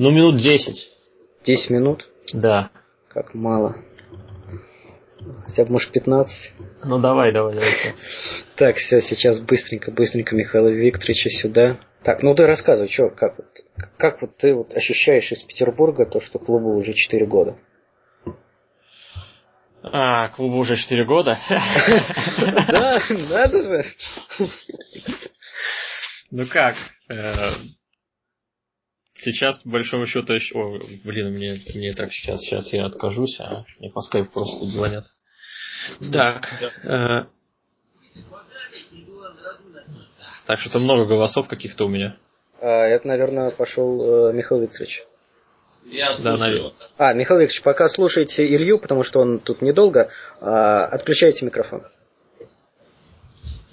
Ну, минут десять. Десять минут? Да. Как мало. Хотя бы, может, 15. Ну, давай, давай, давай. Так, все, сейчас быстренько, быстренько Михаила Викторовича сюда. Так, ну ты рассказывай, что, как вот, как вот ты вот ощущаешь из Петербурга то, что клубу уже 4 года? А, клубу уже 4 года? Да, надо же. Ну как? Э, сейчас, по большому счету, еще... О, блин, мне, мне так сейчас, сейчас я откажусь, а мне по скайпу просто звонят. Так. Э, так что-то много голосов каких-то у меня. А, это, наверное, пошел э, Михаил Викторович. Я слушаю. Да, наверное. А, Михаил Викторович, пока слушайте Илью, потому что он тут недолго, а, отключайте микрофон.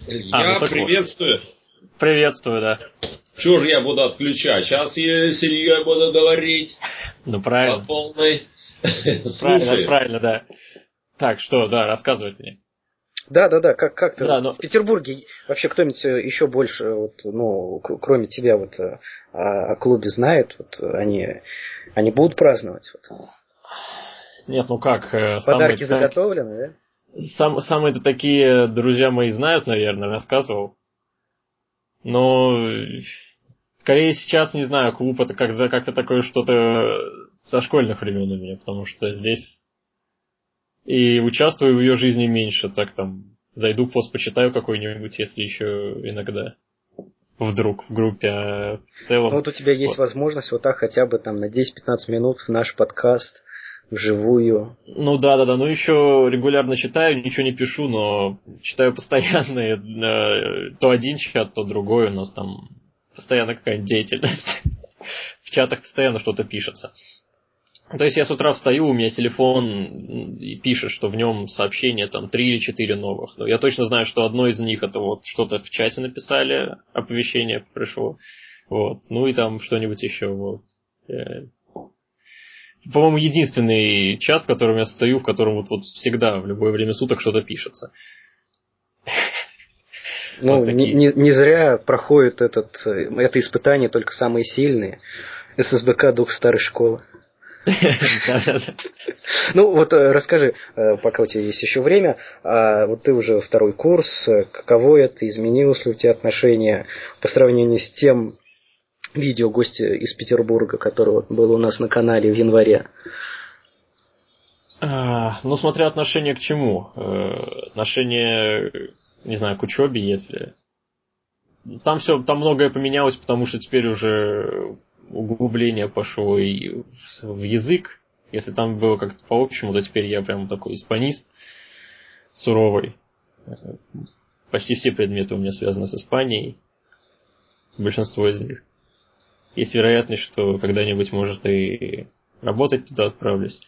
Я а, ну, приветствую. Приветствую, да. Чего же я буду отключать? Сейчас я с Ильей буду говорить. Ну, правильно. По полной. Правильно, правильно, да. Так, что, да, рассказывай мне. Да, да, да, как, как ты да, но... в Петербурге вообще кто-нибудь еще больше, вот, ну, кроме тебя, вот о, о клубе знает, вот они, они будут праздновать? Вот. Нет, ну как? Э, Подарки самые, заготовлены, да? Сам, самые-то такие друзья мои знают, наверное, рассказывал. Но скорее сейчас, не знаю, клуб это как-то, как-то такое что-то со школьных времен у меня, потому что здесь и участвую в ее жизни меньше, так там зайду пост почитаю какой-нибудь, если еще иногда вдруг в группе, а в целом... Ну, вот у тебя есть вот. возможность вот так хотя бы там на 10-15 минут в наш подкаст вживую. Ну да, да, да. Ну еще регулярно читаю, ничего не пишу, но читаю постоянно. Э, то один чат, то другой. У нас там постоянно какая-нибудь деятельность. В чатах постоянно что-то пишется. То есть я с утра встаю, у меня телефон и пишет, что в нем сообщение там три или четыре новых. Но я точно знаю, что одно из них это вот что-то в чате написали, оповещение пришло. Вот. Ну и там что-нибудь еще. Вот. По-моему, единственный чат, в котором я стою, в котором вот, вот всегда, в любое время суток что-то пишется. Ну, вот не, не, не зря проходит этот, это испытание только самые сильные. ССБК дух старой школы. Ну, вот э, расскажи, э, пока у тебя есть еще время, а вот ты уже второй курс, э, каково это, изменилось ли у тебя отношение по сравнению с тем видео гостя из Петербурга, которое было у нас на канале в январе? А, ну, смотря отношение к чему. Отношение, не знаю, к учебе, если. Там все, там многое поменялось, потому что теперь уже углубление пошло и в язык. Если там было как-то по общему, то теперь я прям такой испанист суровый. Почти все предметы у меня связаны с Испанией. Большинство из них. Есть вероятность, что когда-нибудь, может, и работать туда отправлюсь.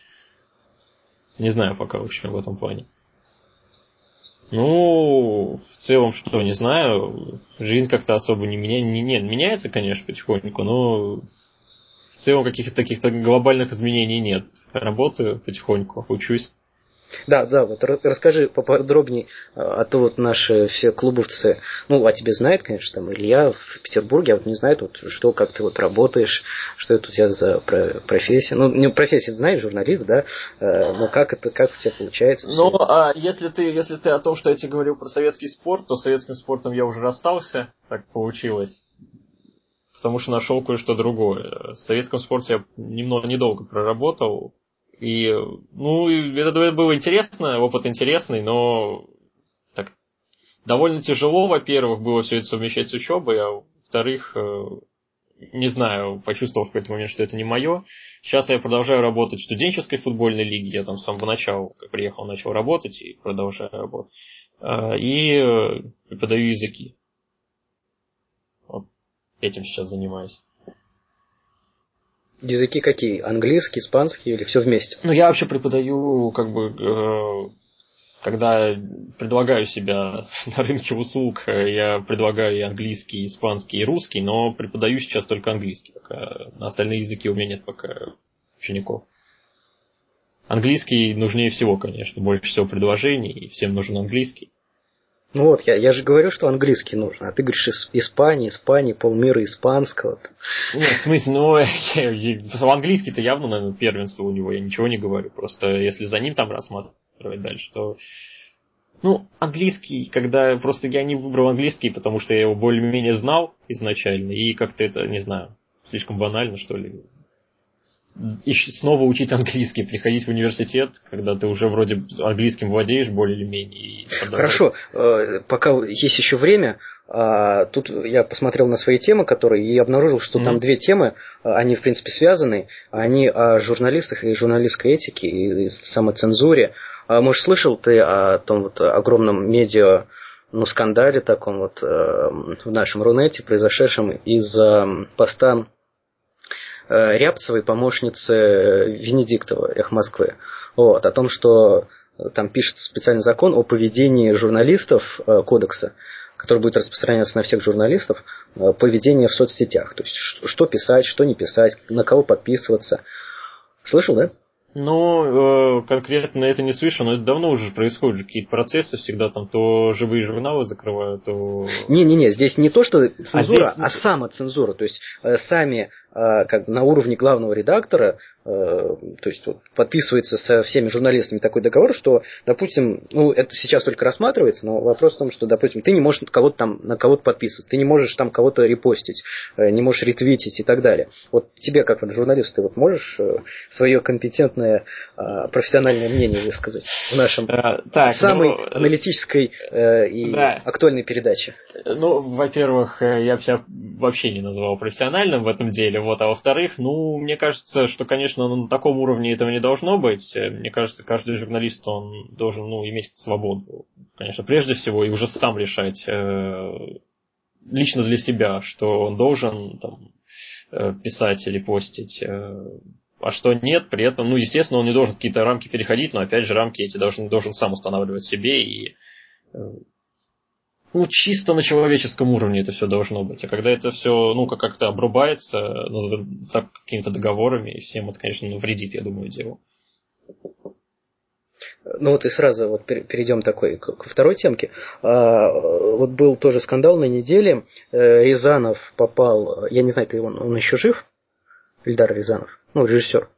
Не знаю пока, в общем, в этом плане. Ну, в целом, что, не знаю, жизнь как-то особо не меняется. Не, не, меняется, конечно, потихоньку, но в целом каких-то таких глобальных изменений нет. Работаю потихоньку, учусь. Да, да, вот расскажи поподробнее, а, а то вот наши все клубовцы, ну, о тебе знает, конечно, там Илья в Петербурге, а вот не знает, вот, что, как ты вот работаешь, что это у тебя за профессия. Ну, не профессия, ты знаешь, журналист, да, э, но как это, как у тебя получается? Ну, а если ты, если ты о том, что я тебе говорил про советский спорт, то с советским спортом я уже расстался, так получилось потому что нашел кое-что другое. В советском спорте я немного недолго проработал, и, ну, это было интересно, опыт интересный, но так, довольно тяжело, во-первых, было все это совмещать с учебой, а во-вторых, э, не знаю, почувствовал в какой-то момент, что это не мое. Сейчас я продолжаю работать в студенческой футбольной лиге, я там с самого начала, как приехал, начал работать и продолжаю работать. А, и э, преподаю языки. Вот этим сейчас занимаюсь. Языки какие? Английский, испанский или все вместе? Ну, я вообще преподаю, как бы, э, когда предлагаю себя на рынке услуг, я предлагаю и английский, и испанский, и русский, но преподаю сейчас только английский. Пока на остальные языки у меня нет пока учеников. Английский нужнее всего, конечно, больше всего предложений, и всем нужен английский. Ну вот, я, я же говорю, что английский нужен, а ты говоришь из Испании, Испании, полмира испанского. Нет, в смысле, ну, в английский-то явно, наверное, первенство у него, я ничего не говорю. Просто если за ним там рассматривать дальше, то ну, английский, когда просто я не выбрал английский, потому что я его более-менее знал изначально, и как-то это, не знаю, слишком банально, что ли. И снова учить английский, приходить в университет, когда ты уже вроде английским владеешь более или менее. Хорошо, э, пока есть еще время, а, тут я посмотрел на свои темы, которые, и обнаружил, что mm-hmm. там две темы, а, они, в принципе, связаны. Они о журналистах и журналистской этике, и самоцензуре. А, может, слышал ты о том вот огромном медиа ну, скандале таком вот э, в нашем Рунете, произошедшем из э, поста Рябцевой, помощницы Венедиктова, Эх Москвы. Вот, о том, что там пишется специальный закон о поведении журналистов кодекса, который будет распространяться на всех журналистов, поведение в соцсетях. То есть, что писать, что не писать, на кого подписываться. Слышал, да? Ну, э, конкретно это не слышу, но это давно уже происходит, какие-то процессы всегда там, то живые журналы закрывают, то... Не-не-не, здесь не то, что цензура, а, здесь... а самоцензура, то есть э, сами э, как на уровне главного редактора Э, то есть вот, подписывается со всеми журналистами такой договор, что, допустим, ну, это сейчас только рассматривается, но вопрос в том, что, допустим, ты не можешь кого-то там, на кого-то подписываться, ты не можешь там кого-то репостить, э, не можешь ретвитить и так далее. Вот тебе, как журналист, ты вот можешь э, свое компетентное профессиональное мнение высказать в нашем а, так, самой ну, аналитической и да. актуальной передаче? Ну, во-первых, я бы себя вообще не назвал профессиональным в этом деле, вот, а во-вторых, ну, мне кажется, что, конечно, на таком уровне этого не должно быть. Мне кажется, каждый журналист, он должен ну, иметь свободу, конечно, прежде всего, и уже сам решать э, лично для себя, что он должен там, э, писать или постить, э, а что нет, при этом, ну, естественно, он не должен какие-то рамки переходить, но, опять же, рамки эти должен, должен сам устанавливать себе и э, ну, чисто на человеческом уровне это все должно быть. А когда это все, ну, как-то обрубается ну, за, за какими-то договорами, и всем это, конечно, ну, вредит, я думаю, делу. Ну вот и сразу вот перейдем такой ко второй темке. А, вот был тоже скандал на неделе. Э, Рязанов попал, я не знаю, ты он, он еще жив? Ильдар Рязанов, ну, режиссер.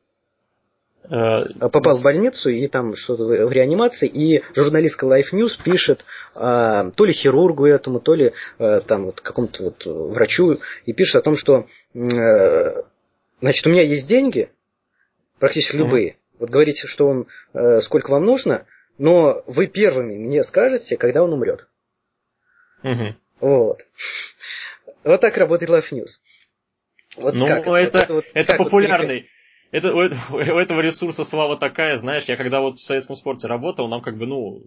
Э, попал в больницу и там что-то в реанимации, и журналистка Life News пишет а, то ли хирургу этому, то ли а, там вот какому-то вот врачу, и пишет о том, что а, значит, у меня есть деньги, практически mm-hmm. любые, вот говорите, что он, а, сколько вам нужно, но вы первыми мне скажете, когда он умрет. Mm-hmm. Вот. Вот так работает Life News. Вот ну, как? это, вот это, вот, это популярный. Вот, это, у, у этого ресурса слава такая, знаешь, я когда вот в советском спорте работал, нам как бы, ну,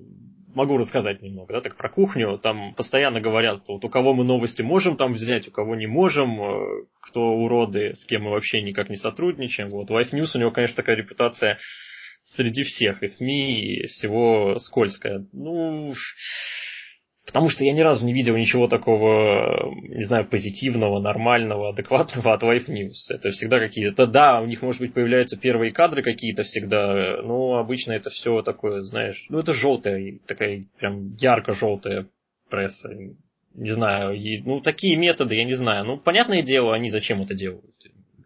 могу рассказать немного, да, так про кухню, там постоянно говорят, вот у кого мы новости можем там взять, у кого не можем, э, кто уроды, с кем мы вообще никак не сотрудничаем, вот, Life News у него, конечно, такая репутация среди всех, и СМИ, и всего скользкая, ну, Потому что я ни разу не видел ничего такого, не знаю, позитивного, нормального, адекватного от Life News. Это всегда какие-то, да, у них, может быть, появляются первые кадры какие-то всегда, но обычно это все такое, знаешь, ну это желтая, такая прям ярко-желтая пресса. Не знаю, и, ну такие методы, я не знаю. Ну, понятное дело, они зачем это делают.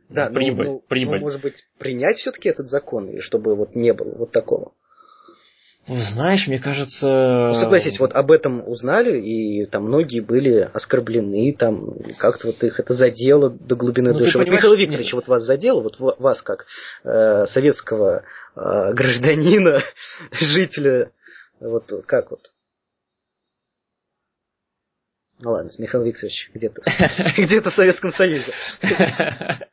Да, прибыль, ну, ну, прибыль. Ну, может быть, принять все-таки этот закон, чтобы вот не было вот такого. Знаешь, мне кажется... Ну, согласись, вот об этом узнали, и там многие были оскорблены, там как-то вот их это задело до глубины ну, души. Вот Михаил Викторович, вот вас задело, вот вас как э, советского э, гражданина, жителя, вот как вот? Ну ладно, Михаил Викторович где-то где-то в Советском Союзе.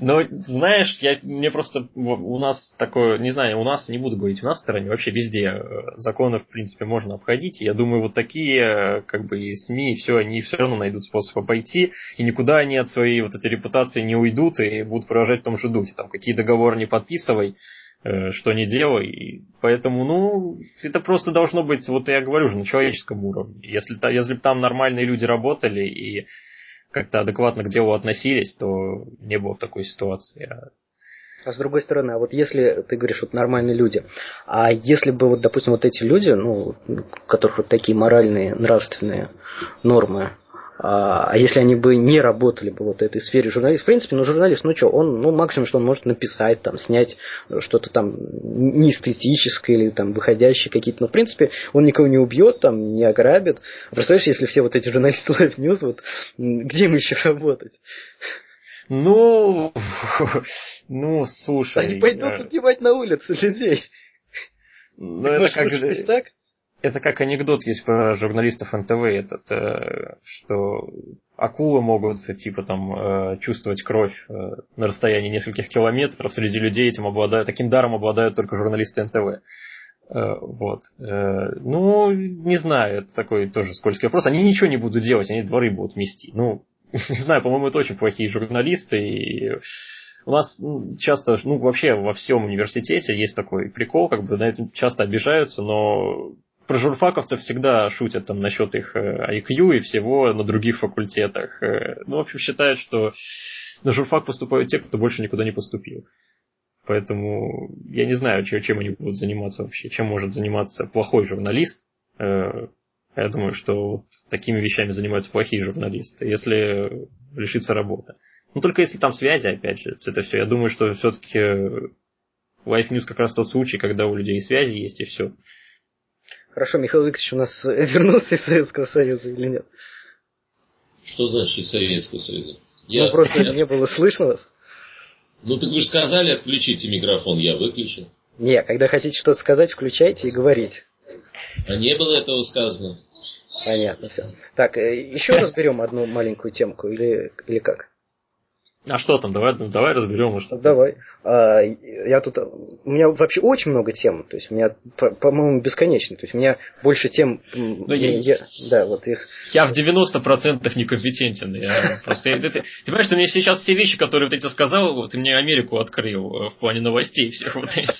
Но знаешь, я, мне просто у нас такое, не знаю, у нас не буду говорить, у нас в стране вообще везде э, законы, в принципе, можно обходить. Я думаю, вот такие, э, как бы, и СМИ, и все, они все равно найдут способ обойти, и никуда они от своей вот этой репутации не уйдут и будут продолжать в том же духе. Там какие договоры не подписывай, что не делай. Поэтому, ну, это просто должно быть, вот я говорю же, на человеческом уровне. Если, если бы там нормальные люди работали и как-то адекватно к делу относились, то не было в такой ситуации. А А с другой стороны, а вот если ты говоришь, вот нормальные люди, а если бы вот, допустим, вот эти люди, ну, у которых вот такие моральные, нравственные нормы, а, а если они бы не работали бы вот в этой сфере журналист, в принципе, ну журналист, ну что, он, ну максимум, что он может написать, там, снять что-то там неэстетическое или там выходящее какие-то, но в принципе он никого не убьет, там, не ограбит. Представляешь, если все вот эти журналисты Live News, вот где им еще работать? Ну, ну, слушай. Они пойдут э, убивать на улице людей. Ну, это как же... так? Это как анекдот есть про журналистов НТВ, этот, э, что акулы могут, типа, там, э, чувствовать кровь на расстоянии нескольких километров среди людей, этим обладают, таким даром обладают только журналисты НТВ. Вот. Ну, не знаю, это такой тоже скользкий вопрос. Они ничего не будут делать, они дворы будут мести. Ну, не знаю, по-моему, это очень плохие журналисты, и у нас часто, ну, вообще во всем университете есть такой прикол, как бы на это часто обижаются, но про журфаковцев всегда шутят там насчет их э, IQ и всего на других факультетах. Э, ну, в общем, считают, что на журфак поступают те, кто больше никуда не поступил. Поэтому я не знаю, чем они будут заниматься вообще, чем может заниматься плохой журналист, э, я думаю, что вот такими вещами занимаются плохие журналисты, если лишиться работы. Ну, только если там связи, опять же, это все. Я думаю, что все-таки Life News как раз тот случай, когда у людей связи есть, и все. Хорошо, Михаил Викторович у нас вернулся из Советского Союза или нет? Что значит из Советского Союза? Я, ну, просто я... не было слышно вас. Ну, так вы же сказали, отключите микрофон, я выключил. Не, когда хотите что-то сказать, включайте и говорите. А не было этого сказано. Понятно, все. Так, э, еще разберем одну маленькую темку или, или как? А что там? Давай, ну, давай разберем. Может, давай. А, я тут... У меня вообще очень много тем. То есть у меня, по-моему, бесконечно. То есть у меня больше тем... Ну, я, я, да, вот их... Я в 90% некомпетентен. Я просто, ты, ты, ты понимаешь, что мне сейчас все вещи, которые вот эти сказал, вот ты мне Америку открыл э, в плане новостей всех вот этих.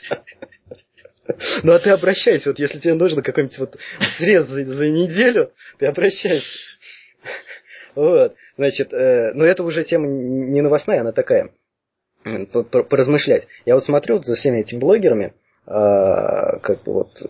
Ну а ты обращайся, вот если тебе нужно какой-нибудь вот срез за, за неделю, ты обращайся. Вот, значит, э, но это уже тема не новостная, она такая, поразмышлять. Я вот смотрю за всеми этими блогерами, э, как бы вот,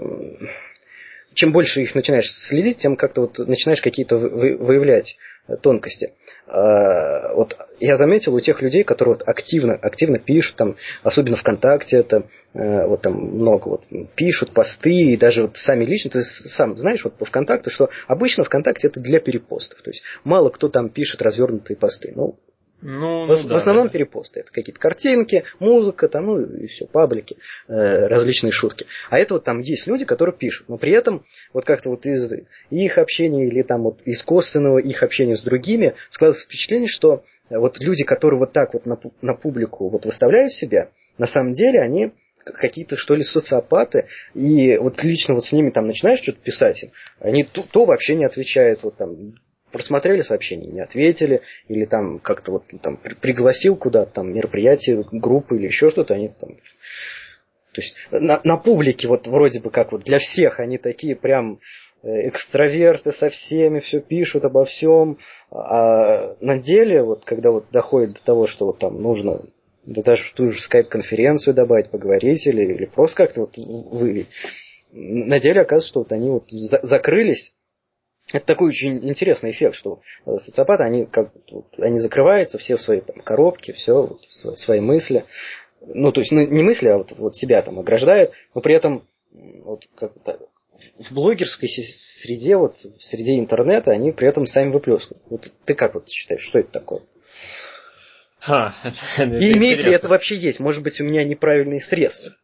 чем больше их начинаешь следить, тем как-то вот начинаешь какие-то выявлять тонкости. А, вот я заметил у тех людей, которые вот активно, активно пишут, там, особенно ВКонтакте, это э, вот там много вот пишут посты, и даже вот сами лично, ты сам знаешь вот по ВКонтакту, что обычно ВКонтакте это для перепостов. То есть мало кто там пишет развернутые посты. Ну, ну, в, ну, да, в основном да. перепосты. Это какие-то картинки, музыка, там, ну и все, паблики, э, различные шутки. А это вот там есть люди, которые пишут. Но при этом вот как-то вот из их общения или там вот из косвенного их общения с другими складывается впечатление, что вот люди, которые вот так вот на, на публику вот выставляют себя, на самом деле они какие-то, что ли, социопаты, и вот лично вот с ними там начинаешь что-то писать им, они то, то вообще не отвечают, вот там просмотрели сообщение, не ответили, или там как-то вот там пригласил куда-то там мероприятие, группы или еще что-то, они там то есть на, на публике вот вроде бы как вот для всех они такие прям э, экстраверты со всеми все пишут обо всем, а на деле вот когда вот доходит до того, что вот там нужно да даже ту же скайп-конференцию добавить, поговорить или, или просто как-то вот вы на деле оказывается, что вот они вот за, закрылись это такой очень интересный эффект, что э, социопаты, они как они закрываются все в свои там, коробки, все вот, в свои мысли. Ну, то есть ну, не мысли, а вот, вот себя там ограждают, но при этом вот, как в блогерской среде, вот в среде интернета, они при этом сами выплескивают. Вот ты как вот считаешь, что это такое? Ха, это, это И имеет ли это вообще есть? Может быть, у меня неправильный срез?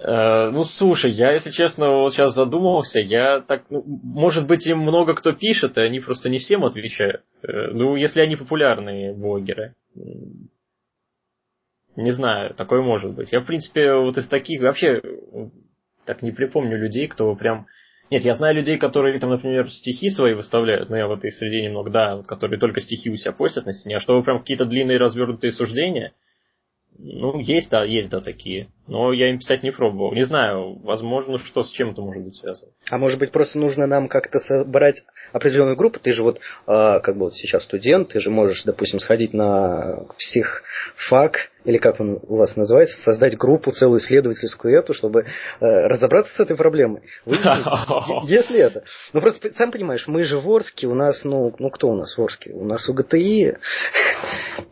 Э, ну, слушай, я, если честно, вот сейчас задумался, я так, ну, может быть, им много кто пишет, и они просто не всем отвечают. Э, ну, если они популярные блогеры. Не знаю, такое может быть. Я, в принципе, вот из таких вообще так не припомню людей, кто прям... Нет, я знаю людей, которые там, например, стихи свои выставляют, но я вот их среди немного, да, вот, которые только стихи у себя постят на стене, а чтобы прям какие-то длинные развернутые суждения – ну, есть, да, есть, да, такие. Но я им писать не пробовал. Не знаю, возможно, что с чем-то может быть связано. А может быть, просто нужно нам как-то собрать определенную группу? Ты же вот, э, как бы вот сейчас студент, ты же можешь, допустим, сходить на психфак, или как он у вас называется, создать группу, целую исследовательскую эту, чтобы э, разобраться с этой проблемой. Если это. Ну просто, сам понимаешь, мы же в Орске, у нас, ну, ну кто у нас в Орске? У нас УГТИ,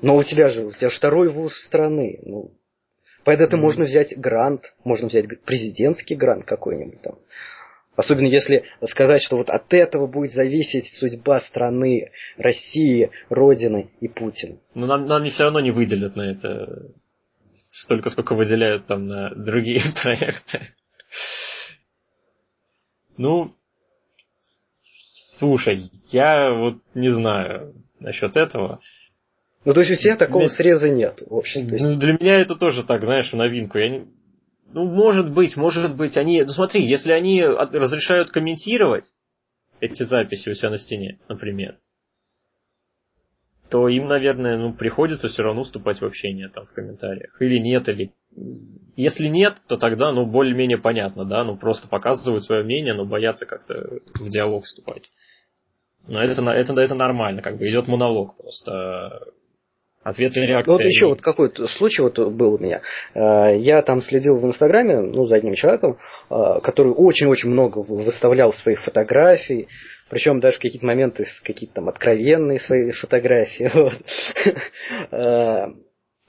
но у тебя же, у тебя второй вуз страны. Ну, под это можно взять грант, можно взять президентский грант какой-нибудь там. Особенно если сказать, что вот от этого будет зависеть судьба страны, России, Родины и Путина. Но нам, нам все равно не выделят на это столько, сколько выделяют там на другие проекты. Ну, слушай, я вот не знаю насчет этого. Ну, то есть у тебя такого Для... среза нет в обществе. Для меня это тоже так, знаешь, новинку. Я не... Ну, может быть, может быть, они... Ну, смотри, если они разрешают комментировать эти записи у себя на стене, например, то им, наверное, ну, приходится все равно вступать в общение там в комментариях. Или нет, или... Если нет, то тогда, ну, более-менее понятно, да, ну, просто показывают свое мнение, но боятся как-то в диалог вступать. Но это, это, это нормально, как бы идет монолог просто ответная реакция. Ну, вот еще вот какой случай вот был у меня. Э, я там следил в Инстаграме, ну, за одним человеком, э, который очень-очень много выставлял своих фотографий, причем даже в какие-то моменты какие-то там откровенные свои фотографии. Вот. Э,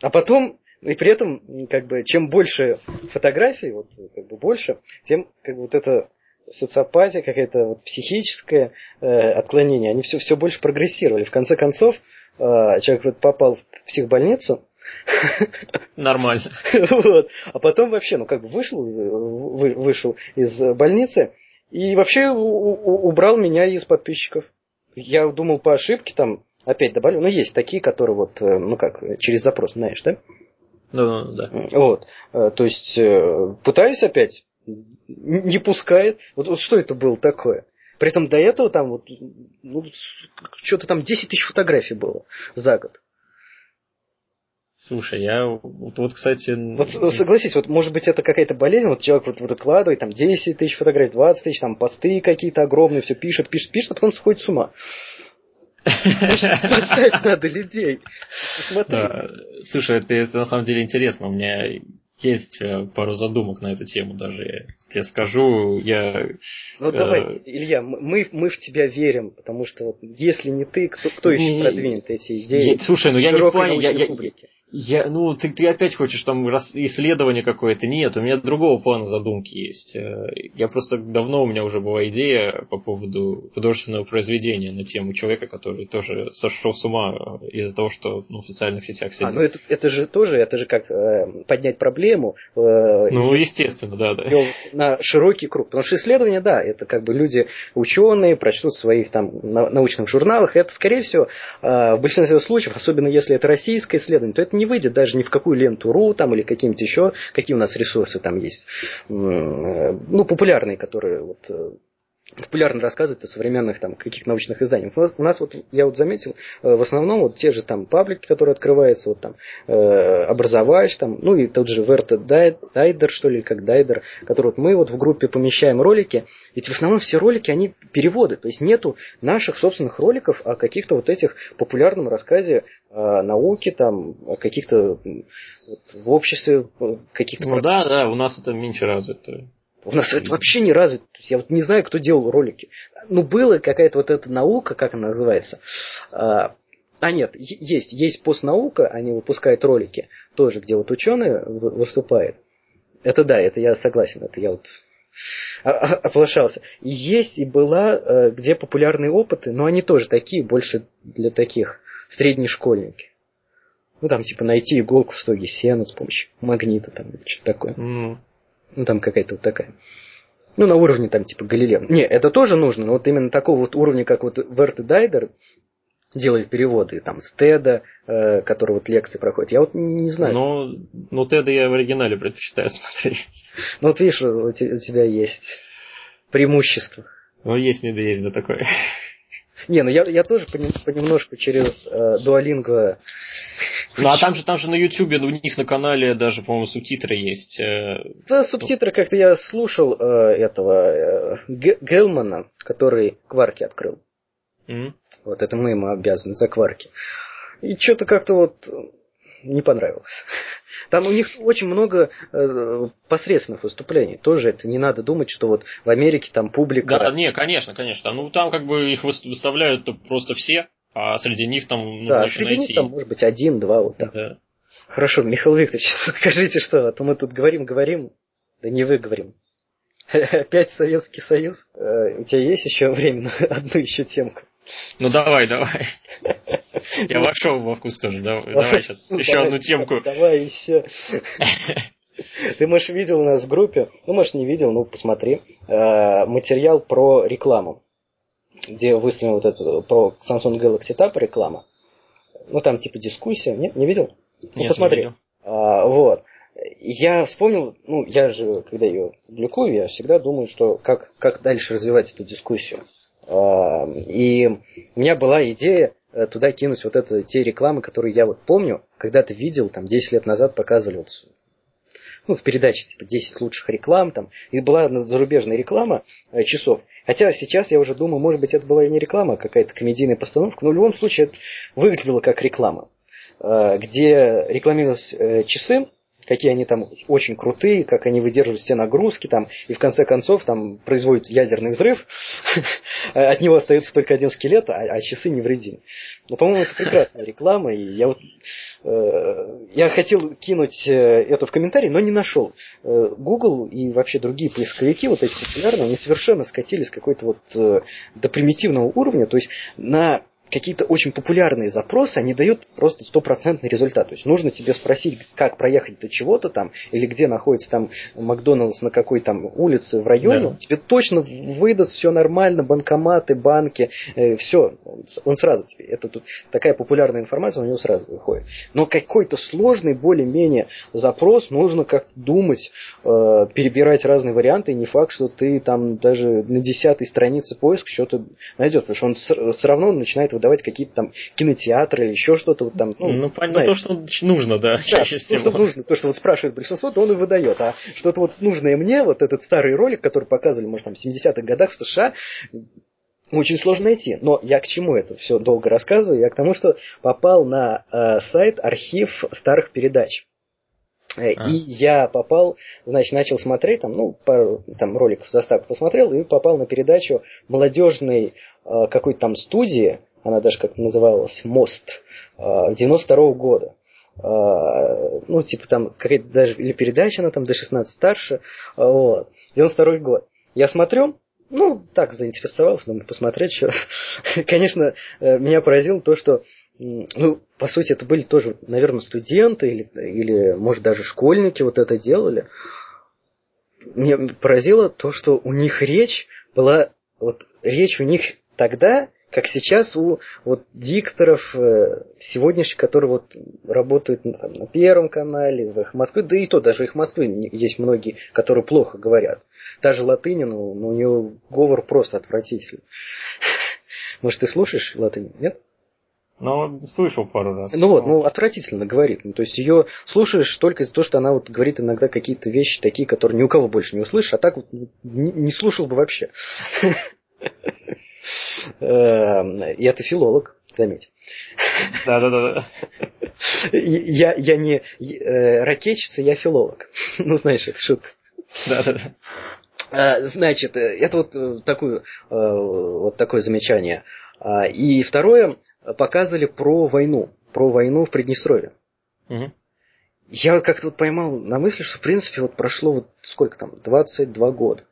а потом, и при этом, как бы, чем больше фотографий, вот, как бы больше, тем как бы, вот это социопатия, какая-то вот психическое э, отклонение, они все, все больше прогрессировали. В конце концов, человек вот попал в психбольницу. Нормально. вот. А потом вообще, ну как бы вышел, вы, вышел из больницы и вообще убрал меня из подписчиков. Я думал по ошибке там опять добавлю. Ну, есть такие, которые вот, э, ну как, через запрос, знаешь, да? Ну, да. Вот. Э, то есть, э, пытаюсь опять не пускает. Вот, вот что это было такое? При этом до этого там вот, ну, что-то там 10 тысяч фотографий было за год. Слушай, я вот, вот кстати... Вот согласись, вот может быть это какая-то болезнь, вот человек вот выкладывает там 10 тысяч фотографий, 20 тысяч, там посты какие-то огромные, все пишет, пишет, пишет, а потом сходит с ума. Спасать надо людей. Смотри. Слушай, это, это на самом деле интересно. У меня есть э, пару задумок на эту тему даже. Я тебе скажу, я... Ну давай, э... Илья, мы, мы в тебя верим, потому что если не ты, кто, кто еще продвинет эти идеи? Слушай, ну я не в плане... Я, я, я, ну, ты, ты опять хочешь там исследование какое-то? Нет, у меня другого плана задумки есть. Э, я просто давно у меня уже была идея по поводу художественного произведения на тему человека, который тоже сошел с ума э, из-за того, что ну, в социальных сетях сидит. А, ну это, это же тоже, это же как э, поднять проблему. Э, ну, естественно, да, да. На широкий круг. Потому что исследования, да, это как бы люди ученые, прочтут в своих там научных журналах. Это, скорее всего, э, в большинстве случаев, особенно если это российское исследование, то это не выйдет даже ни в какую ленту РУ там или какие-нибудь еще, какие у нас ресурсы там есть, э, ну, популярные, которые вот э, популярно рассказывают о современных там каких научных изданиях. У нас, у нас вот, я вот заметил, э, в основном вот те же там паблики, которые открываются, вот там э, образовач, там, ну и тот же Верта Дайдер, что ли, как Дайдер, который вот мы вот в группе помещаем ролики, ведь в основном все ролики, они переводы, то есть нету наших собственных роликов о каких-то вот этих популярном рассказе о науке, там, о каких-то вот, в обществе каких-то Ну процессах. да, да, у нас это меньше развито. У нас это вообще не развито. Я вот не знаю, кто делал ролики. Ну, была какая-то вот эта наука, как она называется. А, а нет, есть, есть постнаука, они выпускают ролики, тоже, где вот ученые выступают. Это да, это я согласен, это я вот оплошался. И есть и была, э, где популярные опыты, но они тоже такие, больше для таких средних школьники. Ну, там, типа, найти иголку в стоге сена с помощью магнита, там, что-то такое. Mm. Ну, там какая-то вот такая. Ну, на уровне там типа Галилео. Не, это тоже нужно, но вот именно такого вот уровня, как вот Верт и Дайдер, делает переводы, там, с Теда, э, который вот лекции проходит. Я вот не знаю. Ну, ну Теда я в оригинале предпочитаю смотреть. Ну, вот видишь, у тебя есть преимущество. Ну, есть, не да есть, да такое. Не, ну я, я тоже понемножку через э, дуалинго Ну а там же, там же на Ютубе, у них на канале даже, по-моему, субтитры есть. э, Да, субтитры как-то я слушал э, этого э, Ге- Гелмана, который кварки открыл. м. Вот это мы ему обязаны за кварки. И что-то как-то вот не понравилось. Там у них очень много э, посредственных выступлений. Тоже это не надо думать, что вот в Америке там публика... Да, не, конечно, конечно. Ну там как бы их выс- выставляют просто все, а среди них там нужно да, среди найти. них там может быть один-два вот так. Да. Хорошо, Михаил Викторович, скажите что, а то мы тут говорим, говорим, да не вы говорим. Опять Советский Союз. Э, У тебя есть еще время на одну еще темку? Ну давай, давай. Я вошел во вкус тоже. Давай, давай сейчас Ну, еще давай, одну темку. Давай еще. Ты, может, видел у нас в группе, ну, может, не видел, ну, посмотри, э, материал про рекламу, где выставлен вот это, про Samsung Galaxy Tab реклама. Ну, там типа дискуссия, нет, не видел? Ну, Нет, не посмотри. видел. А, вот. Я вспомнил, ну, я же, когда ее публикую, я всегда думаю, что как, как дальше развивать эту дискуссию. А, и у меня была идея э, туда кинуть вот это, те рекламы, которые я вот помню, когда-то видел, там, 10 лет назад показывали вот ну, в передаче типа 10 лучших реклам, там, и была зарубежная реклама э, часов. Хотя сейчас я уже думаю, может быть, это была не реклама, а какая-то комедийная постановка, но в любом случае это выглядело как реклама, э, где рекламировались э, часы, какие они там очень крутые, как они выдерживают все нагрузки, там, и в конце концов там производит ядерный взрыв, от него остается только один скелет, а, а часы невредимы. Но, по-моему, это прекрасная реклама, и я вот э, я хотел кинуть э, это в комментарии, но не нашел. Э, Google и вообще другие поисковики, вот эти популярные, они совершенно скатились какой-то вот до примитивного уровня, то есть на какие-то очень популярные запросы, они дают просто стопроцентный результат. То есть нужно тебе спросить, как проехать до чего-то там, или где находится там Макдоналдс на какой там улице в районе, Да. тебе точно выдаст все нормально, банкоматы, банки, все, он сразу тебе, это тут такая популярная информация, у него сразу выходит. Но какой-то сложный, более-менее запрос, нужно как-то думать, э, перебирать разные варианты, и не факт, что ты там даже на десятой странице поиска что-то найдешь, потому что он все равно начинает выдавать какие-то там кинотеатры или еще что-то вот там. Ну, Ну, понятно, знаешь. то, что нужно, да, Да, чаще то, что всего. нужно, то, что вот спрашивает большинство, то он и выдает. А что-то вот нужное мне, вот этот старый ролик, который показывали, может, там, в 70-х годах в США, очень сложно найти. Но я к чему это все долго рассказываю? Я к тому, что попал на э, сайт архив старых передач. Э, А. И я попал, значит, начал смотреть, там, ну, пару там, роликов заставку посмотрел, и попал на передачу молодежной э, какой-то там студии, она даже как называлась, «Мост», э, 92 года. Э, ну, типа там какая-то даже, или передача, она там до 16 старше, э, вот, 92 год. Я смотрю, ну, так заинтересовался, думаю, посмотреть, что. Конечно, э, меня поразило то, что, ну, по сути, это были тоже, наверное, студенты или, или, может, даже школьники вот это делали. Меня поразило то, что у них речь была, вот речь у них тогда, как сейчас у вот дикторов э, сегодняшних, которые вот работают ну, там, на Первом канале, в их Москве, да и то, даже их Москвы есть многие, которые плохо говорят. Даже Латынину, ну, у него говор просто отвратительный. Может, ты слушаешь Латынин, нет? Ну, слышал пару раз. Ну вот, ну отвратительно говорит. Ну, то есть ее слушаешь только из-за того, что она вот говорит иногда какие-то вещи такие, которые ни у кого больше не услышишь, а так вот ну, не слушал бы вообще. Эм, И это филолог, заметь. Да-да-да. Я, я не э, ракетчица, я филолог. Ну, знаешь, это шутка. Да-да-да. А, Значит, э, это вот э, такое, э, вот такое замечание. А, И второе, показывали про войну, про войну в Приднестровье. Мгм. Я вот как-то вот поймал на мысли, что в принципе вот прошло вот сколько там, 22 года.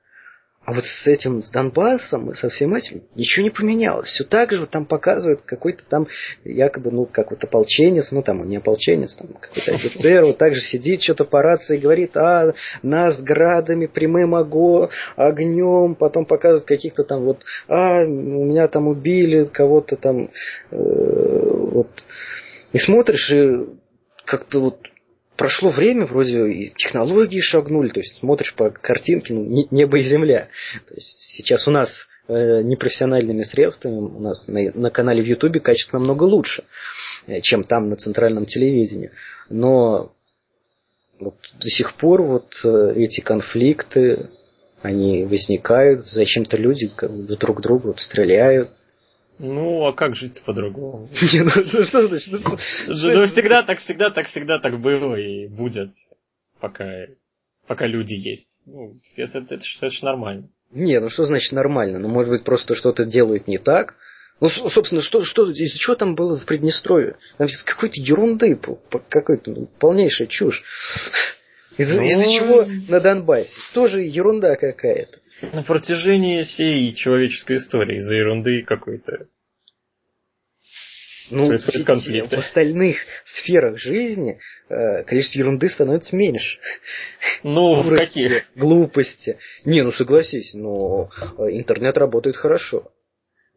А вот с этим, с Донбассом и со всем этим ничего не поменялось. Все так же вот там показывают какой-то там якобы, ну, как вот ополченец, ну, там он не ополченец, там какой-то офицер, вот так же сидит что-то по рации говорит, а, нас градами, прямым огнем, потом показывают каких-то там вот, а, у меня там убили кого-то там, э, вот. И смотришь, и как-то вот прошло время, вроде и технологии шагнули, то есть смотришь по картинке, ну, не- небо и земля. То есть сейчас у нас э, непрофессиональными средствами, у нас на, на канале в Ютубе качество намного лучше. э, чем там на центральном телевидении. Но вот до сих пор вот э, эти конфликты, они возникают, зачем-то люди друг друга вот стреляют. Ну, а как жить по-другому? Не, ну что значит? Ну, Ну, всегда так, всегда так, всегда так было и будет, пока, пока люди есть. Ну, это, это, это, ж- это ж нормально. Не, ну что значит нормально? Ну, может быть, просто что-то делают не так. Ну, собственно, что, что, из-за чего там было в Приднестровье? Там из какой-то ерунды, какой-то ну, полнейшая чушь. Из-за, Ну, из-за чего на Донбассе? Тоже ерунда какая-то. На протяжении всей человеческой истории из-за ерунды какой-то. Ну, конфликты. в остальных сферах жизни э, количество ерунды становится меньше. Ну, в каких? Глупости. Не, ну согласись, но э, интернет работает хорошо.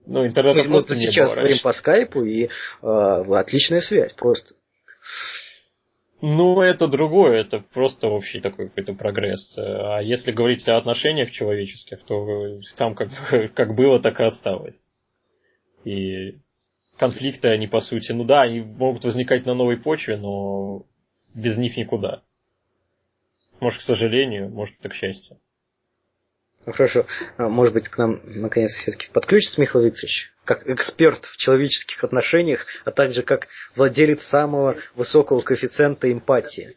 Ну, интернета Мы, мы просто сейчас говорим по скайпу, и э, отличная связь просто. Ну, это другое, это просто общий такой какой-то прогресс. А если говорить о отношениях человеческих, то там как, как было, так и осталось. И конфликты, они по сути, ну да, они могут возникать на новой почве, но без них никуда. Может, к сожалению, может, это к счастью. Ну хорошо, А, может быть, к нам наконец все-таки подключится Михаил Викторович, как эксперт в человеческих отношениях, а также как владелец самого высокого коэффициента эмпатии.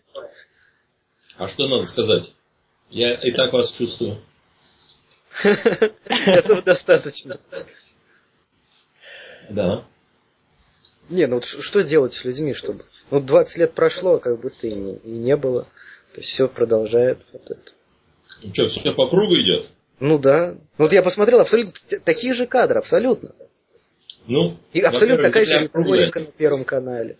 А что надо сказать? Я и так вас чувствую. Этого достаточно. Да. Не, ну вот что делать с людьми, чтобы... Ну, 20 лет прошло, а как будто и не, и не было. То есть все продолжает вот это. Ну что, все по кругу идет? Ну да. Ну вот я посмотрел абсолютно такие же кадры, абсолютно. Ну, И абсолютно такая же риторика на Первом канале.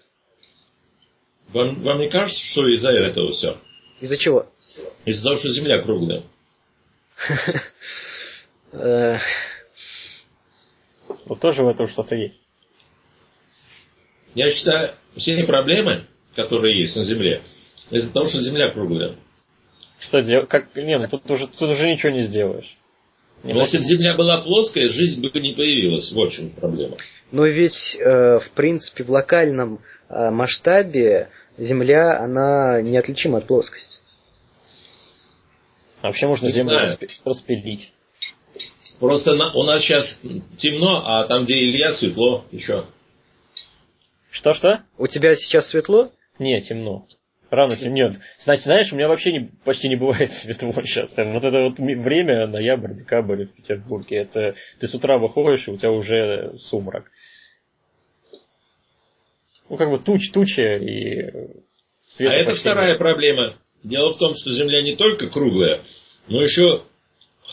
Вам, вам не кажется, что из-за этого все? Из-за чего? Из-за того, что Земля круглая. Э, Вот тоже в этом что-то есть. Я считаю, все проблемы, которые есть на Земле, из-за того, что Земля круглая. Что делать? Как... Не, ну тут уже, тут уже ничего не сделаешь. Не Но может- если бы Земля была плоская, жизнь бы не появилась. Вот в чем проблема. Но ведь, э, в принципе, в локальном э, масштабе Земля, она неотличима от плоскости. Вообще можно Не землю знаю. распи- распилить. Просто на- у нас сейчас темно, а там, где Илья, светло еще. Что-что? У тебя сейчас светло? Не, темно. Рано темнеет. Значит, знаешь, у меня вообще не, почти не бывает светло сейчас. Вот это вот время, ноябрь, декабрь в Петербурге, это ты с утра выходишь, и у тебя уже сумрак. Ну, как бы туч, туча и света а это вторая нет. проблема. Дело в том, что Земля не только круглая, но еще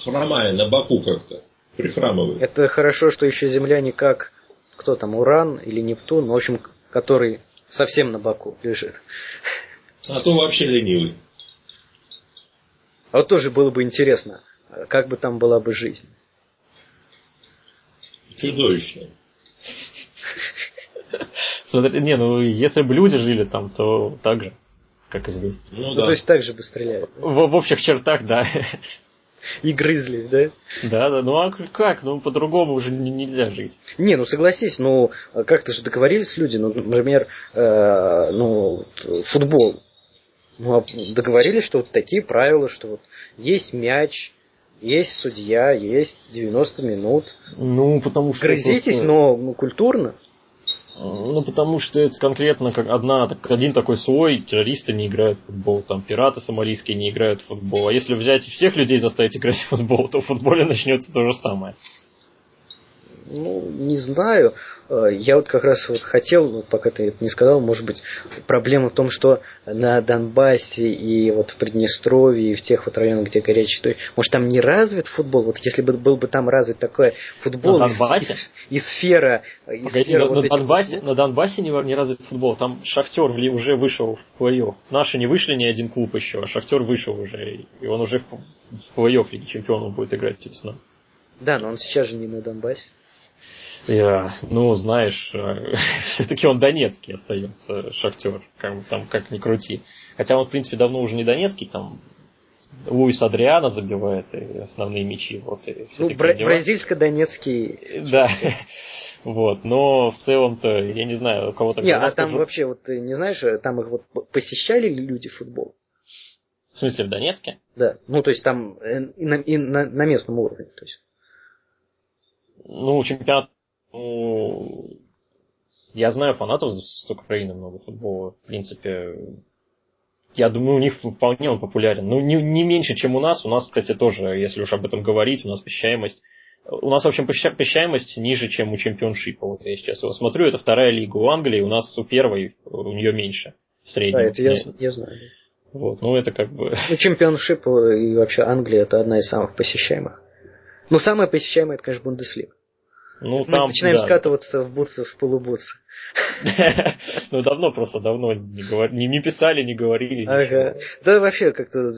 хромая на боку как-то. Прихрамывает. Это хорошо, что еще Земля не как, кто там, Уран или Нептун, ну, в общем, который совсем на боку лежит. А то вообще ленивый. А вот тоже было бы интересно, как бы там была бы жизнь. Чудовищно. Смотри, не, ну если бы люди жили там, то так же, как и здесь. Ну Ну, да. то есть так же бы стреляют. В, в общих чертах, да. И грызлись, да? Да, да, ну а как? Ну по-другому уже не- нельзя жить. Не, ну согласись, ну как-то же договорились люди, ну, например, э, ну, вот, футбол. А договорились, что вот такие правила, что вот есть мяч, есть судья, есть 90 минут. Ну, потому что... Грызитесь, просто- но ну, культурно. Ну, потому что это конкретно как одна, так- один такой слой, террористы не играют в футбол, там пираты сомалийские не играют в футбол. А если взять всех людей заставить играть в футбол, то в футболе начнется то же самое. Ну, не знаю. Э, Я вот как раз вот хотел, вот пока ты это не сказал, может быть, проблема в том, что на Донбассе и вот в Приднестровье и в тех вот районах, где горячий то может там не развит футбол, вот если бы был бы там развит такой футбол и сфера, и Погоди, сфера на, вот на этих Донбассе, на Донбассе не, не развит футбол. Там Шахтер уже вышел в плей-офф. Наши не вышли ни один клуб еще, а Шахтер вышел уже. И он уже в, в плей-офф Лиги Чемпионов будет играть весной. Да, но он сейчас же не на Донбассе. Я, ну, знаешь, все-таки он донецкий остается, Шахтер, как, там, как ни крути. Хотя он, в принципе, давно уже не донецкий, там Луис Адриана забивает и основные мячи. Вот, и Ну, бра- бразильско-донецкий Да. Вот, но в целом-то, я не знаю, у кого-то... Не, а там вообще, вот ты не знаешь, там их вот посещали ли люди футбол? В смысле, в Донецке? Да, ну то есть там э, и на, и на, на местном уровне, то есть. Ну, чемпионат, ну, я знаю фанатов с Украины много футбола, в принципе, я думаю, у них вполне он популярен. Ну, не, не меньше, чем у нас. У нас, кстати, тоже, если уж об этом говорить, у нас посещаемость у нас, в общем, посещаемость ниже, чем у чемпионшипа. Вот я сейчас его смотрю, это вторая лига у Англии, у нас у первой, у нее меньше в среднем. Да, это я, я знаю. Вот, ну это как бы... Ну, чемпионшип и вообще Англия это одна из самых посещаемых. Ну, самая посещаемая, это, конечно, Бундеслига. Ну, Мы там, начинаем да. скатываться в бутсы, в полубутсы. Ну, давно просто, давно не, говор... не, не писали, не говорили. Ага. Да, вообще как-то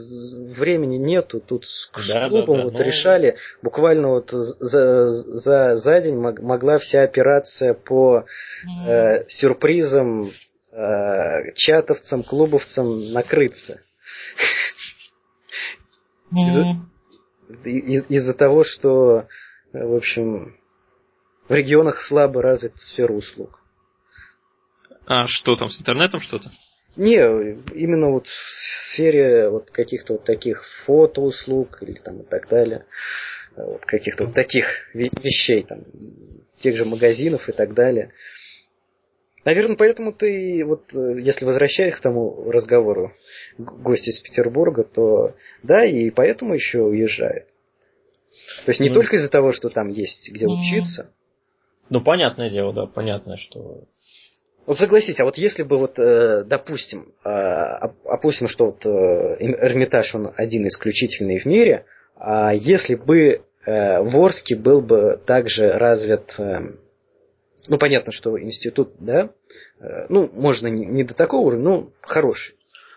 времени нету. Тут с, клубом вот но... решали. Буквально вот за, за, за день могла вся операция по э, сюрпризам э, чатовцам, клубовцам накрыться. Из-за из того, что, в общем, в регионах слабо развита сфера услуг. А что там, с интернетом что-то? Не, именно вот в сфере вот каких-то вот таких фотоуслуг или там и так далее. Вот каких-то вот таких вещей, там, тех же магазинов и так далее. Наверное, поэтому ты, вот, если возвращаясь к тому разговору гости из Петербурга, то да, и поэтому еще уезжает. То есть не ну, только из-за того, что там есть где учиться. Ну, понятное дело, да, понятно, что вот согласитесь, а вот если бы вот, э, допустим, э, опустим, что вот э, Эрмитаж, он один исключительный в мире, а если бы Ворский был бы также развит, ну, понятно, что институт, да, ну, можно не до такого уровня, но хороший.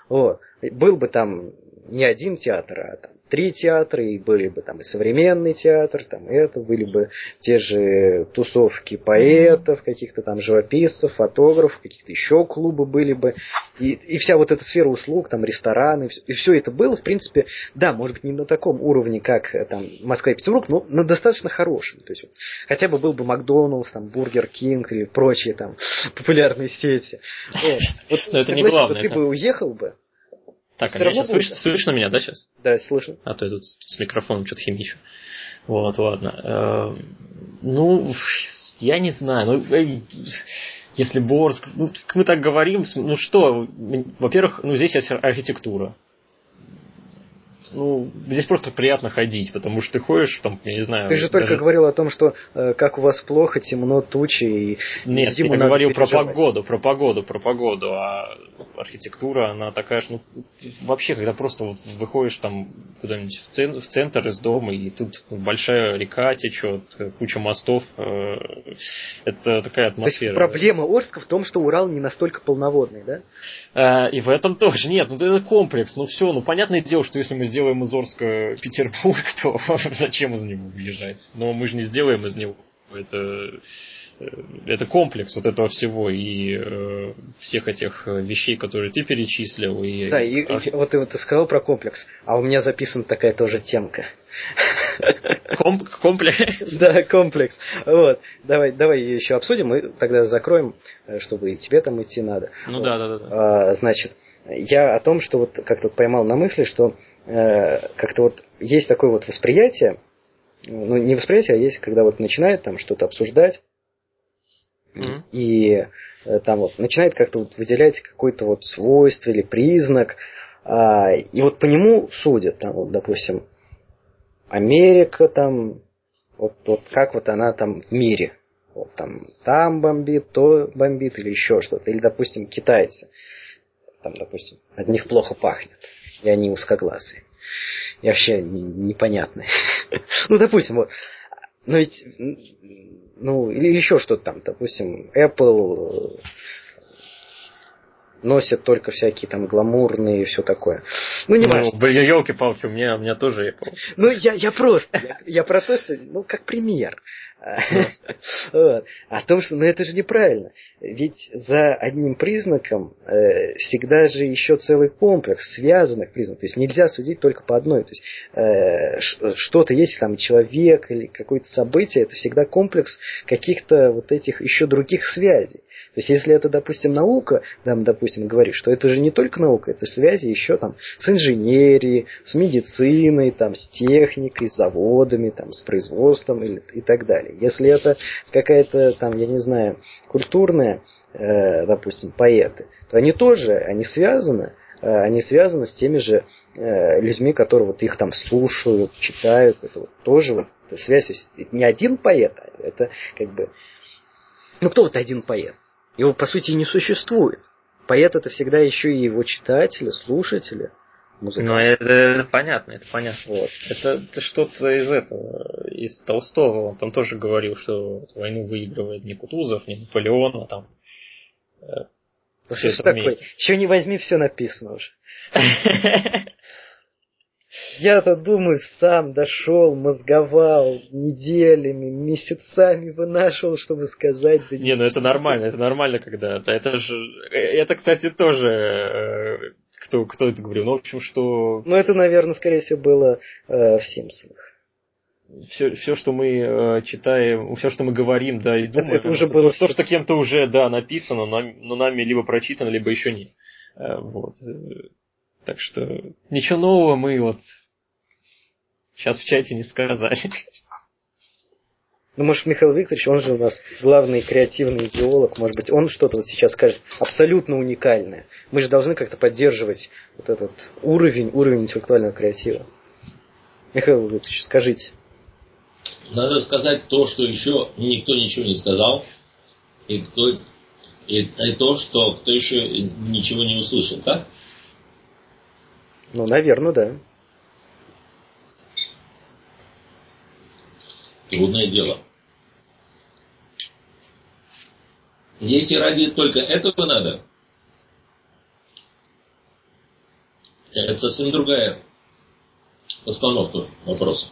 Вот. Был бы там не один театр, а там три театра, и были бы там и современный театр, там это, были бы те же тусовки поэтов, каких-то там живописцев, фотографов, каких-то еще клубы были бы, и, и вся вот эта сфера услуг, там рестораны, и все это было, в принципе, да, может быть, не на таком уровне, как э, там Москва и Петербург, но на достаточно хорошем. То есть, вот, хотя бы был бы Макдоналдс, там, Бургер Кинг или прочие там популярные сети. Вот. Вот, но это не главное. Ты бы уехал бы, так, а меня сейчас слыш... слышно меня, да, сейчас? Да, слышно. А то я тут с микрофоном что-то химичу. Вот, ладно. Эм, ну, я не знаю. Ну, если Борск... Ну, мы так говорим, ну что, во-первых, ну здесь архитектура ну, здесь просто приятно ходить, потому что ты ходишь, там, я не знаю... Ты же даже... только говорил о том, что э, как у вас плохо, темно, тучи и Нет, зиму я говорил про погоду, про погоду, про погоду, а архитектура, она такая же, ну, вообще, когда просто вот выходишь там куда-нибудь в центр из дома, и тут большая река течет, куча мостов, э, это такая атмосфера. То есть проблема Орска в том, что Урал не настолько полноводный, да? А, и в этом тоже. Нет, ну это комплекс, ну все, ну понятное дело, что если мы сделаем сделаем из Орска Петербург, то зачем из него уезжать? Но мы же не сделаем из него. Это, э, это комплекс вот этого всего и э, всех этих вещей, которые ты перечислил. И... Да, и, и вот ты, вот ты сказал про комплекс, а у меня записана такая тоже темка. Комп комплекс? Да, комплекс. Вот. Давай, давай еще обсудим, и тогда закроем, э, чтобы и тебе там идти надо. Ну вот. да, да, да. А, значит, я о том, что вот как-то поймал на мысли, что Э, как-то вот есть такое вот восприятие, ну не восприятие, а есть, когда вот начинает там что-то обсуждать, mm-hmm. и э, там вот начинает как-то вот выделять какое-то вот свойство или признак, а, и вот по нему судят, там, вот, допустим, Америка там, вот, вот как вот она там в мире, вот там, там бомбит, то бомбит или еще что-то, или, допустим, китайцы, там, допустим, от них плохо пахнет и они узкоглазые. И вообще непонятные. ну, допустим, вот. Но ведь, ну, или еще что-то там, допустим, Apple носят только всякие там гламурные и все такое. Ну, не ну, важно. Блин, елки-палки, у меня, у меня тоже Apple. Ну, я, я просто, я, я про то, что, ну, как пример. Вот. О том, что ну это же неправильно. Ведь за одним признаком э, всегда же еще целый комплекс связанных признаков. То есть нельзя судить только по одной. То есть э, что-то, есть там человек или какое-то событие, это всегда комплекс каких-то вот этих еще других связей. То есть, если это, допустим, наука, там, допустим, говоришь, что это же не только наука, это связи еще там с инженерией, с медициной, там, с техникой, с заводами, там, с производством и, и так далее. Если это какая-то там, я не знаю, культурная, э, допустим, поэты, то они тоже, они связаны, э, они связаны с теми же э, людьми, которые вот их там слушают, читают, это вот тоже вот это связь, то есть не один поэт, а это как бы, ну кто вот один поэт? Его, по сути, не существует. Поэт это всегда еще и его читатели, слушатели. Музыканты. Ну, это, это понятно, это понятно. Вот. Это, это что-то из этого, из Толстого. Он там тоже говорил, что вот, войну выигрывает не Кутузов, не Наполеон, а там э, ну, что такое? Чего не возьми, все написано уже. Я-то думаю, сам дошел, мозговал неделями, месяцами вынашивал, чтобы сказать. Да не, ну это нормально, это нормально, когда это, это же, это, кстати, тоже, э, кто, кто это говорил, ну, в общем, что... Ну, это, наверное, скорее всего, было э, в Симпсонах. Все, все, что мы э, читаем, все, что мы говорим, да, и думаем, это, это уже было то, что кем-то уже, да, написано, но, но нами либо прочитано, либо еще не. Э, вот. Так что ничего нового мы вот сейчас в чате не сказали. Ну, может, Михаил Викторович, он же у нас главный креативный идеолог, может быть, он что-то вот сейчас скажет абсолютно уникальное. Мы же должны как-то поддерживать вот этот уровень, уровень интеллектуального креатива. Михаил Викторович, скажите. Надо сказать то, что еще никто ничего не сказал, и, кто, и, и то, что кто еще ничего не услышал, так? Ну, наверное, да. Трудное дело. Если ради только этого надо, это совсем другая постановка вопроса.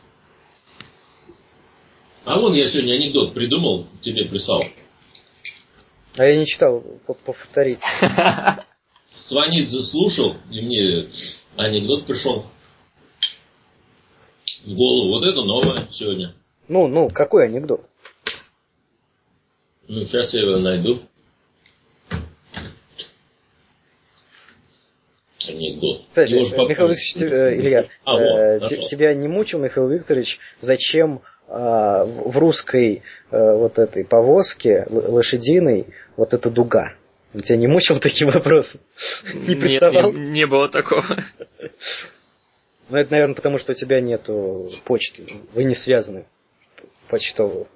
А вон я сегодня анекдот придумал, тебе прислал. А я не читал, повторить. Сванидзе слушал, и мне анекдот пришел в голову. Вот это новое сегодня. Ну, ну, какой анекдот? Ну, сейчас я его найду. Анекдот. Кстати, Михаил Викторович, э, Илья, а, вот, э, тебя не мучил, Михаил Викторович, зачем а, в русской а, вот этой повозке лошадиной вот эта дуга? Тебя не мучил такие вопросы? Не приставал? Нет, не, не было такого. Ну, это, наверное, потому что у тебя нету почты. Вы не связаны почтовых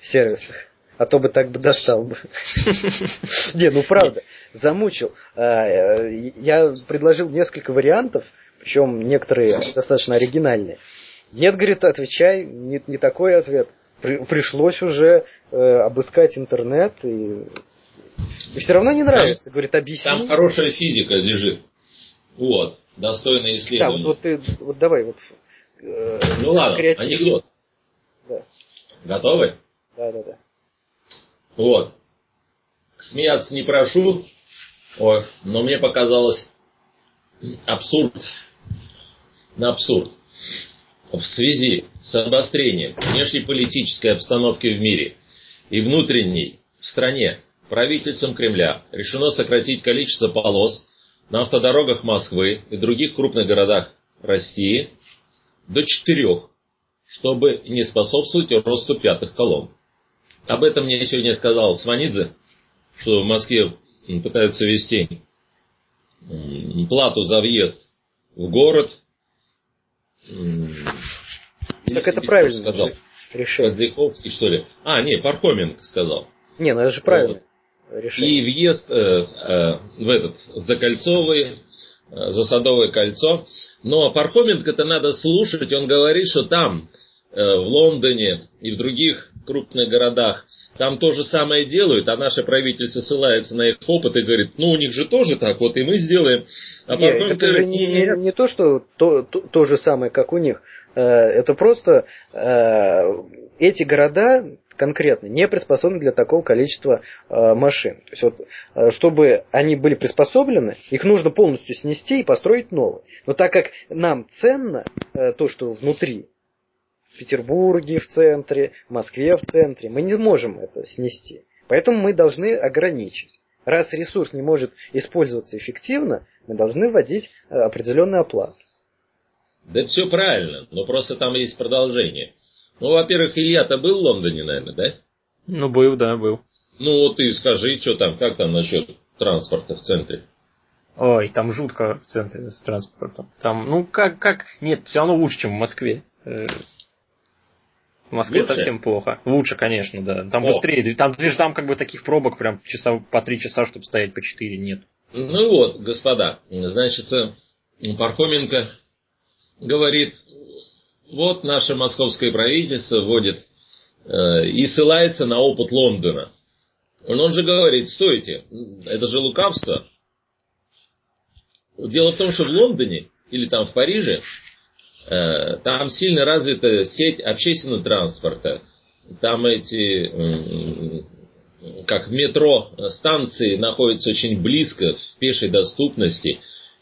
сервисах. А то бы так бы достал бы. Не, ну правда, замучил. А, э, я предложил несколько вариантов, причем некоторые достаточно оригинальные. Нет, говорит, отвечай, не, не такой ответ. При, пришлось уже э, обыскать интернет и, и все равно не нравится. Там, говорит, объясни. Там хорошая физика лежит. Вот, достойное исследование. Да, вот, вот ты, вот давай вот. Э, ну ладно, креатив. анекдот. Да. Готовы? Да, да, да. Вот. Смеяться не прошу, ой, но мне показалось абсурд на абсурд. В связи с обострением внешнеполитической обстановки в мире и внутренней в стране правительством Кремля решено сократить количество полос на автодорогах Москвы и других крупных городах России до четырех чтобы не способствовать росту пятых колонн. Об этом мне сегодня сказал Сванидзе, что в Москве пытаются ввести плату за въезд в город. Так это правильно сказал. Решение. Подзяковский, что ли? А, не, Пархоменко сказал. Не, ну это же правильно. Вот. Решение. И въезд э, э, в этот Закольцовый, э, за Садовое кольцо. Но Пархоменко-то надо слушать, он говорит, что там Э, в Лондоне и в других крупных городах, там то же самое делают, а наше правительство ссылается на их опыт и говорит, ну у них же тоже так, вот и мы сделаем. А Нет, это же не, не, не то, что то, то, то же самое, как у них. Э, это просто э, эти города конкретно не приспособлены для такого количества э, машин. То есть вот, чтобы они были приспособлены, их нужно полностью снести и построить новые. Но так как нам ценно то, что внутри, в Петербурге в центре, в Москве в центре, мы не можем это снести. Поэтому мы должны ограничить. Раз ресурс не может использоваться эффективно, мы должны вводить определенную оплату. Да все правильно, но просто там есть продолжение. Ну, во-первых, Илья-то был в Лондоне, наверное, да? Ну, был, да, был. Ну, вот ты скажи, что там, как там насчет транспорта в центре? Ой, там жутко в центре с транспортом. Там, ну, как, как, нет, все равно лучше, чем в Москве. Э, в Москве Лучше? совсем плохо. Лучше, конечно, да. Там О. быстрее. Там, видишь, там как бы таких пробок прям часа по три часа, чтобы стоять по четыре, нет. Ну вот, господа, значит, Пархоменко говорит, вот наше московское правительство вводит э, и ссылается на опыт Лондона. Он же говорит, стойте, это же лукавство. Дело в том, что в Лондоне или там в Париже э, там сильно развита сеть общественного транспорта. Там эти, э, как метро, станции находятся очень близко, в пешей доступности.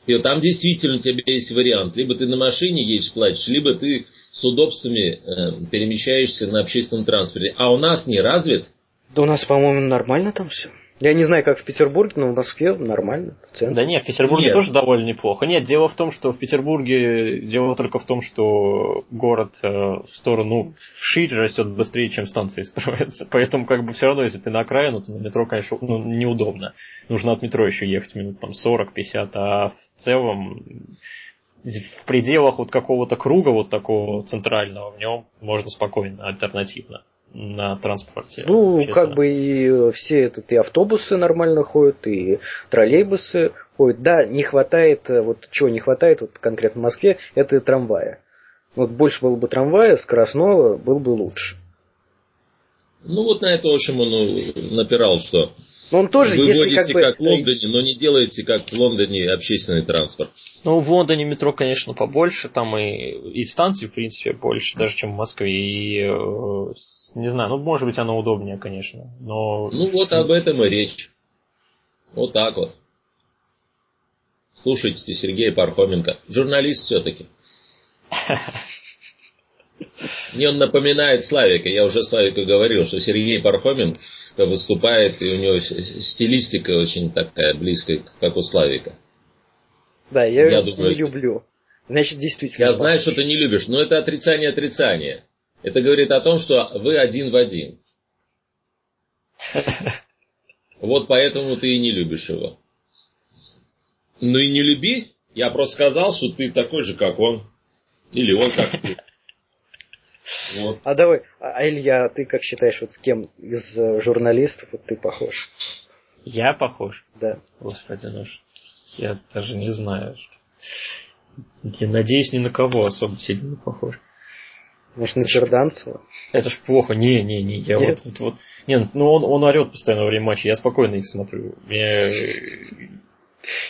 И там действительно у тебя есть вариант. Либо ты на машине едешь, платишь, либо ты с удобствами э, перемещаешься на общественном транспорте. А у нас не развит. Да у нас, по-моему, нормально там все. Я не знаю, как в Петербурге, но в Москве нормально. В да нет, в Петербурге нет. тоже довольно неплохо. Нет, дело в том, что в Петербурге дело только в том, что город э, в сторону шире растет быстрее, чем станции строятся. Поэтому как бы все равно, если ты на окраину, то на метро, конечно, ну, неудобно. Нужно от метро еще ехать минут там 40-50, а в целом в пределах вот какого-то круга вот такого центрального в нем можно спокойно, альтернативно на транспорте. Ну, как бы и все этот, и автобусы нормально ходят, и троллейбусы ходят. Да, не хватает, э, вот чего не хватает, вот конкретно в Москве, это трамвая. Вот больше было бы трамвая, скоростного, было бы лучше. Ну вот на это, в общем, он напирал, что но он тоже, Вы если водите как бы... как в Лондоне, но не делаете как в Лондоне общественный транспорт. Ну, в Лондоне метро, конечно, побольше, там и, и станций, в принципе, больше, даже, чем в Москве. И, э, не знаю, ну, может быть, оно удобнее, конечно, но... Ну, вот об этом и речь. Вот так вот. Слушайте Сергея Пархоменко. Журналист все-таки. Мне он напоминает Славика. Я уже Славику говорил, что Сергей Пархомен выступает, и у него стилистика очень такая близкая, как у Славика. Да, я, я думаю, не люблю. Значит, действительно. Я знаю, что ты не любишь, но это отрицание отрицания. Это говорит о том, что вы один в один. Вот поэтому ты и не любишь его. Ну и не люби. Я просто сказал, что ты такой же, как он. Или он как ты. Вот. А давай, а, а Илья, ты как считаешь, вот с кем из э, журналистов вот ты похож? Я похож? Да. Господи, ну я даже не знаю. Я надеюсь, ни на кого особо сильно не похож. Может, на Черданцева? Это ж плохо. Не, не, не. Я Нет? вот, вот, вот. Не, ну он, он орет постоянно во время матча. Я спокойно их смотрю. Мне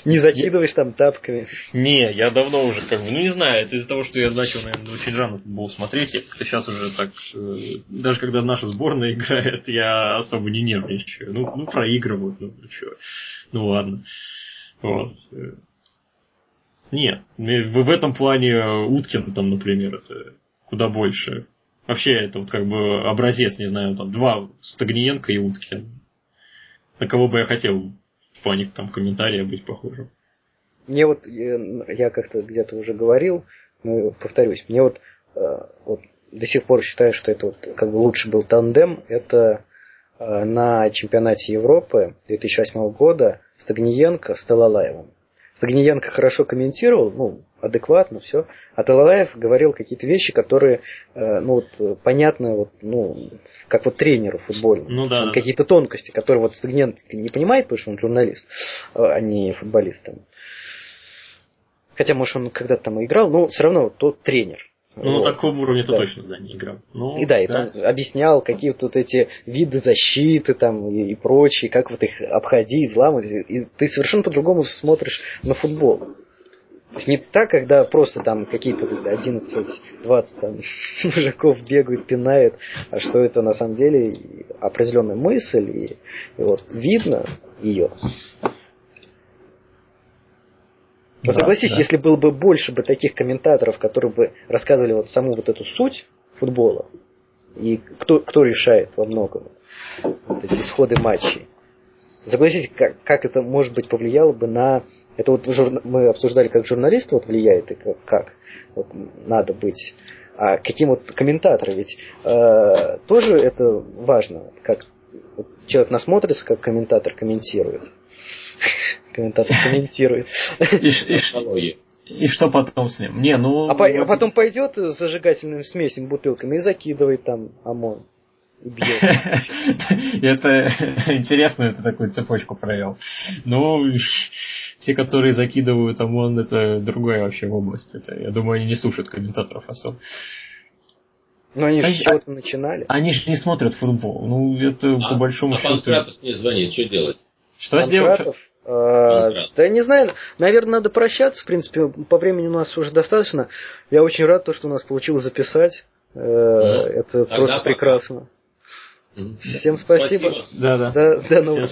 не закидываешь там тапками. Не, я давно уже как бы, ну не знаю, это из-за того, что я начал, наверное, очень рано футбол смотреть. Я как-то сейчас уже так, э, даже когда наша сборная играет, я особо не нервничаю. Ну, ну проигрывают, ну что. Ну ладно. Вот. Нет, в этом плане Уткин там, например, это куда больше. Вообще, это вот как бы образец, не знаю, там два Стагниенко и Уткин. На кого бы я хотел в плане там, комментария быть похожим. Мне вот, я как-то где-то уже говорил, ну, повторюсь, мне вот, э, вот до сих пор считаю, что это вот как бы лучше был тандем, это э, на чемпионате Европы 2008 года Стагниенко с Талалаевым. Стагниенко хорошо комментировал, ну, адекватно, все. А Талалаев говорил какие-то вещи, которые, э, ну, вот, понятны, вот, ну, как вот тренеру футбольному. Ну, да, да. Какие-то тонкости, которые вот Стагниенко не понимает, потому что он журналист, а не футболист. Хотя, может, он когда-то там играл, но все равно тот тренер. Ну, вот. на таком уровне да. точно, да, не играл. Ну, и да, и да. там объяснял какие вот эти виды защиты там и, и прочие, как вот их обходить, взламывать. И ты совершенно по-другому смотришь на футбол. То есть не так, когда просто там какие-то 11-20 там мужиков бегают, пинают, а что это на самом деле определенная мысль, и, и вот видно ее. Но да, согласись, да. если было бы больше бы таких комментаторов, которые бы рассказывали вот саму вот эту суть футбола, и кто, кто решает во многом вот эти исходы матчей. Согласись, как, как это, может быть, повлияло бы на... Это вот мы обсуждали, как журналист вот влияет, и как, как вот надо быть. А каким вот комментаторы, ведь э, тоже это важно, как вот человек насмотрится, как комментатор комментирует комментатор комментирует. И, что потом с ним? Не, ну... А, по, а потом пойдет с зажигательными смесями, бутылками и закидывает там ОМОН. Это интересно, это такую цепочку провел. Ну, те, которые закидывают ОМОН, это другая вообще область. Это, я думаю, они не слушают комментаторов особо. Но они же чего-то начинали. Они же не смотрят футбол. Ну, это а, по большому а счету... А мне звонит, что делать? Что сделать? А, да не знаю, наверное, надо прощаться, в принципе, по времени у нас уже достаточно. Я очень рад, то, что у нас получилось записать. Э, это просто прекрасно. Всем спасибо. Да, да. До, до новых